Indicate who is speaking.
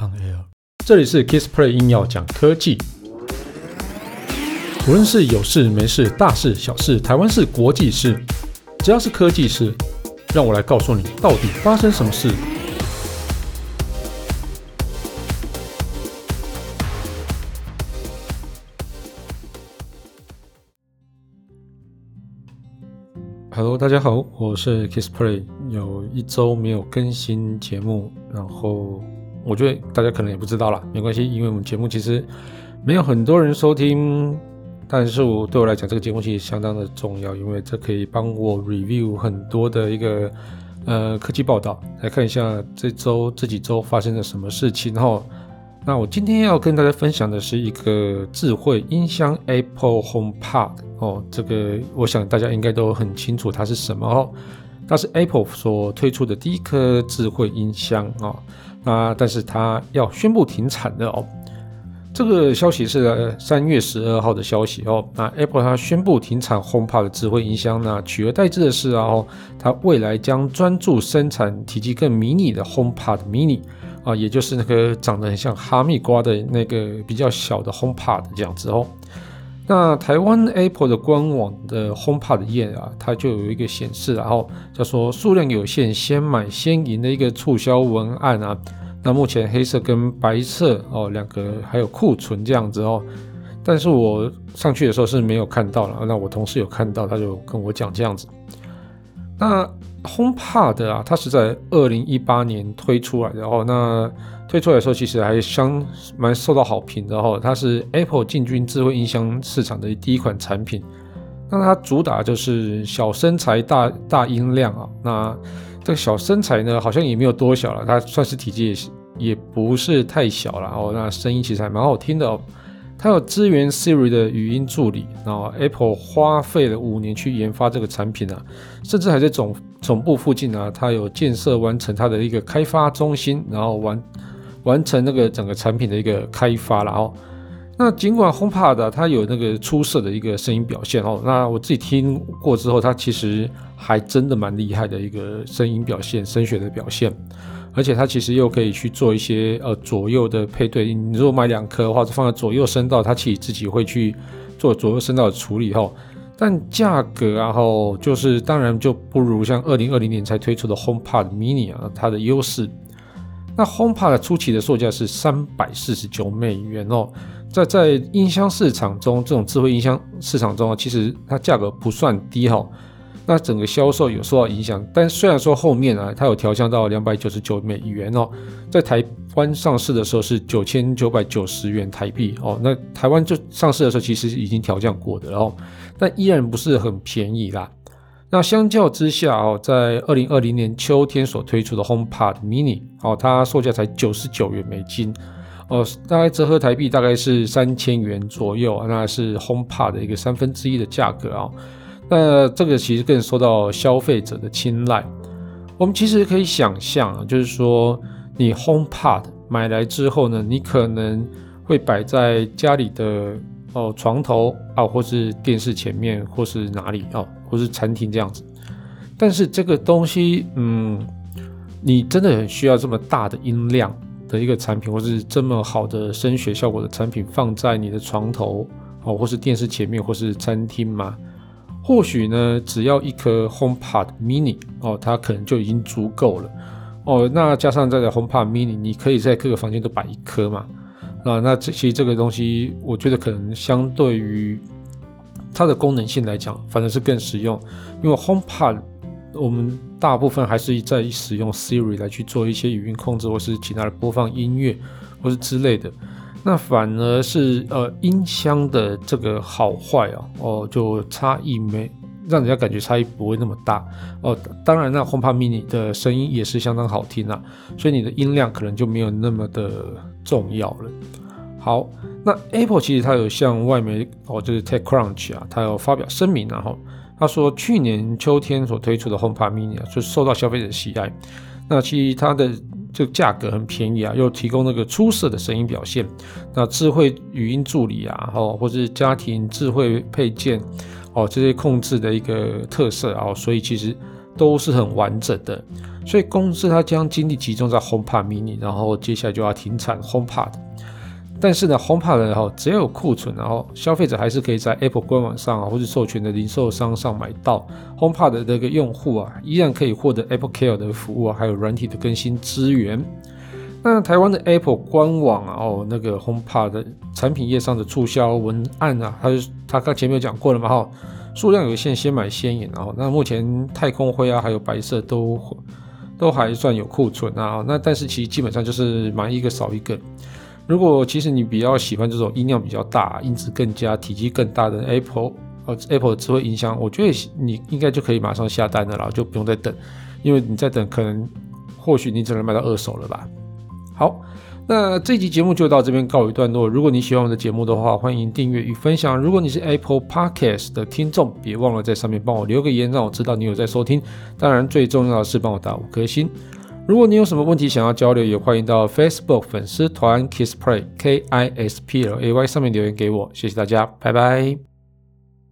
Speaker 1: On Air，这里是 Kissplay 硬要讲科技，无论是有事没事、大事小事、台湾事、国际事，只要是科技事，让我来告诉你到底发生什么事。Hello，大家好，我是 Kissplay，有一周没有更新节目，然后。我觉得大家可能也不知道啦，没关系，因为我们节目其实没有很多人收听，但是我对我来讲，这个节目其实相当的重要，因为这可以帮我 review 很多的一个呃科技报道，来看一下这周这几周发生了什么事情。然后，那我今天要跟大家分享的是一个智慧音箱 Apple HomePod 哦，这个我想大家应该都很清楚它是什么哦，它是 Apple 所推出的第一颗智慧音箱哦。啊，但是它要宣布停产了哦。这个消息是三月十二号的消息哦。那 Apple 它宣布停产 HomePod 的智慧音箱呢，取而代之的是啊，它未来将专注生产体积更迷你的 HomePod Mini 啊，也就是那个长得很像哈密瓜的那个比较小的 HomePod 这样子哦。那台湾 Apple 的官网的 HomePod 页啊，它就有一个显示，然后叫做数量有限，先买先赢的一个促销文案啊。那目前黑色跟白色哦两个还有库存这样子哦，但是我上去的时候是没有看到了，那我同事有看到，他就跟我讲这样子。那 HomePod 啊，它是在二零一八年推出来的哦，那。推出来的时候，其实还相蛮受到好评的哈。它是 Apple 进军智慧音箱市场的第一款产品。那它主打就是小身材大大音量啊。那这个小身材呢，好像也没有多小了，它算是体积也也不是太小了哦。那声音其实还蛮好听的哦。它有支援 Siri 的语音助理，然后 Apple 花费了五年去研发这个产品啊，甚至还在总总部附近啊，它有建设完成它的一个开发中心，然后完。完成那个整个产品的一个开发了哦。那尽管 HomePod 它有那个出色的一个声音表现哦，那我自己听过之后，它其实还真的蛮厉害的一个声音表现、声学的表现，而且它其实又可以去做一些呃左右的配对。你如果买两颗的话，放在左右声道，它其实自己会去做左右声道的处理哈。但价格然后就是当然就不如像二零二零年才推出的 HomePod Mini 啊，它的优势。那 HomePod 初期的售价是三百四十九美元哦，在在音箱市场中，这种智慧音箱市场中啊，其实它价格不算低哈。那整个销售有受到影响，但虽然说后面啊，它有调降到两百九十九美元哦，在台湾上市的时候是九千九百九十元台币哦。那台湾就上市的时候其实已经调降过的哦，但依然不是很便宜啦。那相较之下哦，在二零二零年秋天所推出的 HomePod Mini 哦，它售价才九十九元美金哦，大概折合台币大概是三千元左右，那是 HomePod 的一个三分之一的价格啊。那这个其实更受到消费者的青睐。我们其实可以想象，就是说你 HomePod 买来之后呢，你可能会摆在家里的哦床头啊，或是电视前面，或是哪里哦。或是餐厅这样子，但是这个东西，嗯，你真的很需要这么大的音量的一个产品，或是这么好的声学效果的产品放在你的床头哦，或是电视前面，或是餐厅吗？或许呢，只要一颗 HomePod Mini 哦，它可能就已经足够了哦。那加上这个 HomePod Mini，你可以在各个房间都摆一颗嘛。啊，那这其实这个东西，我觉得可能相对于。它的功能性来讲，反正是更实用，因为 HomePod 我们大部分还是在使用 Siri 来去做一些语音控制，或是其他的播放音乐，或是之类的。那反而是呃音箱的这个好坏啊，哦就差异没让人家感觉差异不会那么大哦。当然，那 HomePod Mini 的声音也是相当好听啊，所以你的音量可能就没有那么的重要了。好，那 Apple 其实它有向外媒哦，就是 TechCrunch 啊，它有发表声明，然后他说去年秋天所推出的 HomePod Mini 啊，就受到消费者喜爱。那其实它的这个价格很便宜啊，又提供那个出色的声音表现，那智慧语音助理啊，哦，或是家庭智慧配件哦，这些控制的一个特色啊，所以其实都是很完整的。所以公司它将精力集中在 HomePod mini，然后接下来就要停产 HomePod。但是呢，HomePod 然后只要有库存，然后消费者还是可以在 Apple 官网上啊，或者授权的零售商上买到 HomePod 的这个用户啊，依然可以获得 Apple Care 的服务啊，还有软体的更新资源。那台湾的 Apple 官网啊，哦，那个 HomePod 的产品页上的促销文案啊，它它刚前面有讲过了嘛，哈，数量有限，先买先赢。然后，那目前太空灰啊，还有白色都都还算有库存啊。那但是其实基本上就是买一个少一个。如果其实你比较喜欢这种音量比较大、音质更佳、体积更大的 Apple 呃 Apple 的智慧音箱，我觉得你应该就可以马上下单了啦，就不用再等，因为你再等可能或许你只能买到二手了吧。好，那这集节目就到这边告一段落。如果你喜欢我的节目的话，欢迎订阅与分享。如果你是 Apple Podcast 的听众，别忘了在上面帮我留个言，让我知道你有在收听。当然，最重要的是帮我打五颗星。如果你有什么问题想要交流，也欢迎到 Facebook 粉丝团 Kiss Play K I S P L A Y 上面留言给我。谢谢大家，拜拜。